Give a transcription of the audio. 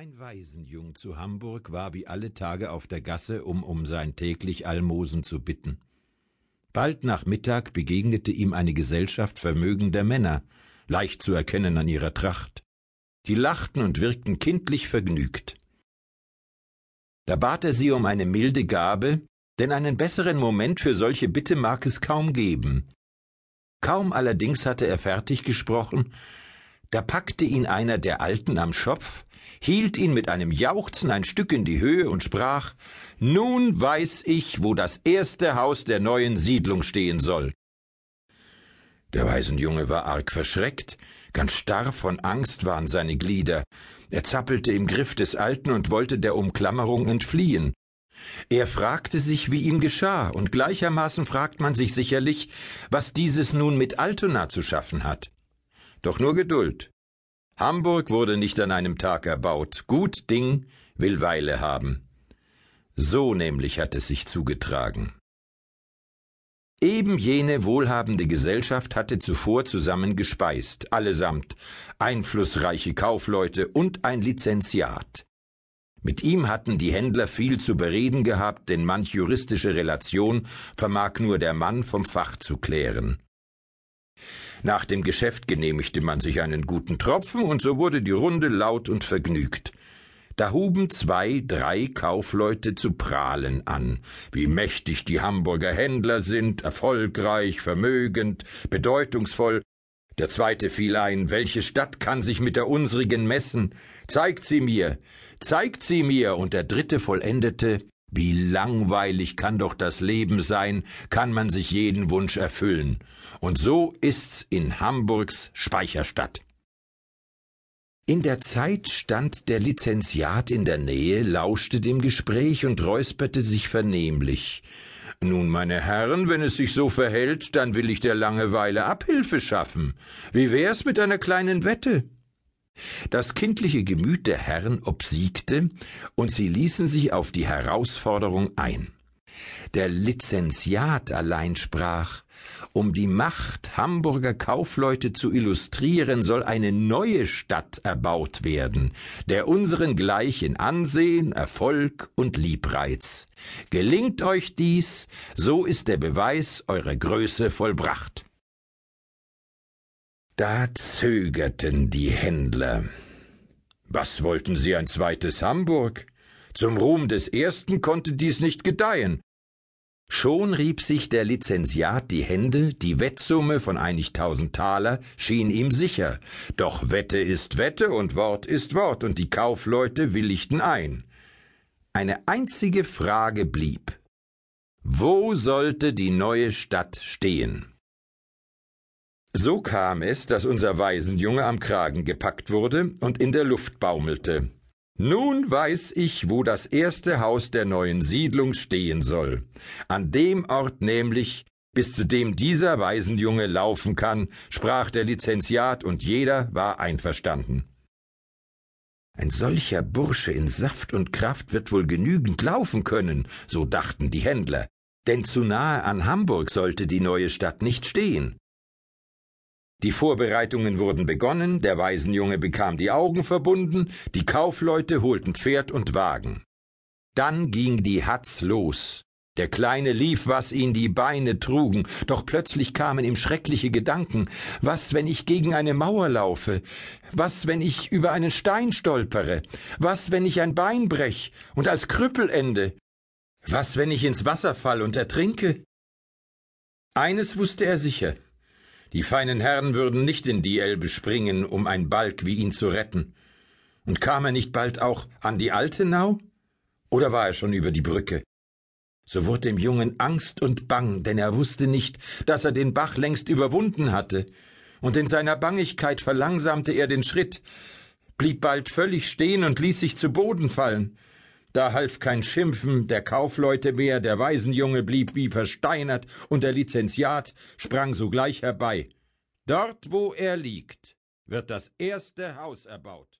Ein Waisenjung zu Hamburg war wie alle Tage auf der Gasse, um um sein täglich Almosen zu bitten. Bald nach Mittag begegnete ihm eine Gesellschaft vermögender Männer, leicht zu erkennen an ihrer Tracht. Die lachten und wirkten kindlich vergnügt. Da bat er sie um eine milde Gabe, denn einen besseren Moment für solche Bitte mag es kaum geben. Kaum allerdings hatte er fertig gesprochen, da packte ihn einer der Alten am Schopf, hielt ihn mit einem Jauchzen ein Stück in die Höhe und sprach Nun weiß ich, wo das erste Haus der neuen Siedlung stehen soll. Der Waisenjunge war arg verschreckt, ganz starr von Angst waren seine Glieder. Er zappelte im Griff des Alten und wollte der Umklammerung entfliehen. Er fragte sich, wie ihm geschah, und gleichermaßen fragt man sich sicherlich, was dieses nun mit Altona zu schaffen hat. Doch nur Geduld. Hamburg wurde nicht an einem Tag erbaut. Gut Ding will Weile haben. So nämlich hat es sich zugetragen. Eben jene wohlhabende Gesellschaft hatte zuvor zusammen gespeist, allesamt, einflussreiche Kaufleute und ein Lizenziat. Mit ihm hatten die Händler viel zu bereden gehabt, denn manch juristische Relation vermag nur der Mann vom Fach zu klären. Nach dem Geschäft genehmigte man sich einen guten Tropfen, und so wurde die Runde laut und vergnügt. Da huben zwei, drei Kaufleute zu prahlen an, wie mächtig die Hamburger Händler sind, erfolgreich, vermögend, bedeutungsvoll. Der zweite fiel ein, welche Stadt kann sich mit der unsrigen messen? Zeigt sie mir, zeigt sie mir, und der dritte vollendete, wie langweilig kann doch das Leben sein, kann man sich jeden Wunsch erfüllen. Und so ist's in Hamburgs Speicherstadt. In der Zeit stand der Lizenziat in der Nähe, lauschte dem Gespräch und räusperte sich vernehmlich. Nun, meine Herren, wenn es sich so verhält, dann will ich der Langeweile Abhilfe schaffen. Wie wär's mit einer kleinen Wette? Das kindliche Gemüt der Herren obsiegte, und sie ließen sich auf die Herausforderung ein. Der Lizenziat allein sprach, um die Macht Hamburger Kaufleute zu illustrieren, soll eine neue Stadt erbaut werden, der unseren gleich in Ansehen, Erfolg und Liebreiz. Gelingt euch dies, so ist der Beweis eurer Größe vollbracht. Da zögerten die Händler. Was wollten sie ein zweites Hamburg? Zum Ruhm des ersten konnte dies nicht gedeihen. Schon rieb sich der Lizenziat die Hände, die Wettsumme von einig tausend Taler schien ihm sicher. Doch Wette ist Wette und Wort ist Wort, und die Kaufleute willigten ein. Eine einzige Frage blieb. Wo sollte die neue Stadt stehen? So kam es, dass unser Waisenjunge am Kragen gepackt wurde und in der Luft baumelte. Nun weiß ich, wo das erste Haus der neuen Siedlung stehen soll. An dem Ort nämlich, bis zu dem dieser Waisenjunge laufen kann, sprach der Lizenziat und jeder war einverstanden. Ein solcher Bursche in Saft und Kraft wird wohl genügend laufen können, so dachten die Händler, denn zu nahe an Hamburg sollte die neue Stadt nicht stehen. Die Vorbereitungen wurden begonnen, der Waisenjunge bekam die Augen verbunden, die Kaufleute holten Pferd und Wagen. Dann ging die Hatz los. Der Kleine lief, was ihn die Beine trugen, doch plötzlich kamen ihm schreckliche Gedanken. Was, wenn ich gegen eine Mauer laufe? Was, wenn ich über einen Stein stolpere? Was, wenn ich ein Bein brech und als Krüppel ende? Was, wenn ich ins Wasser fall und ertrinke? Eines wusste er sicher. Die feinen Herren würden nicht in die Elbe springen, um ein Balk wie ihn zu retten. Und kam er nicht bald auch an die Altenau? Oder war er schon über die Brücke? So wurde dem Jungen Angst und Bang, denn er wusste nicht, dass er den Bach längst überwunden hatte, und in seiner Bangigkeit verlangsamte er den Schritt, blieb bald völlig stehen und ließ sich zu Boden fallen. Da half kein Schimpfen der Kaufleute mehr, der Waisenjunge blieb wie versteinert, und der Lizenziat sprang sogleich herbei. Dort, wo er liegt, wird das erste Haus erbaut.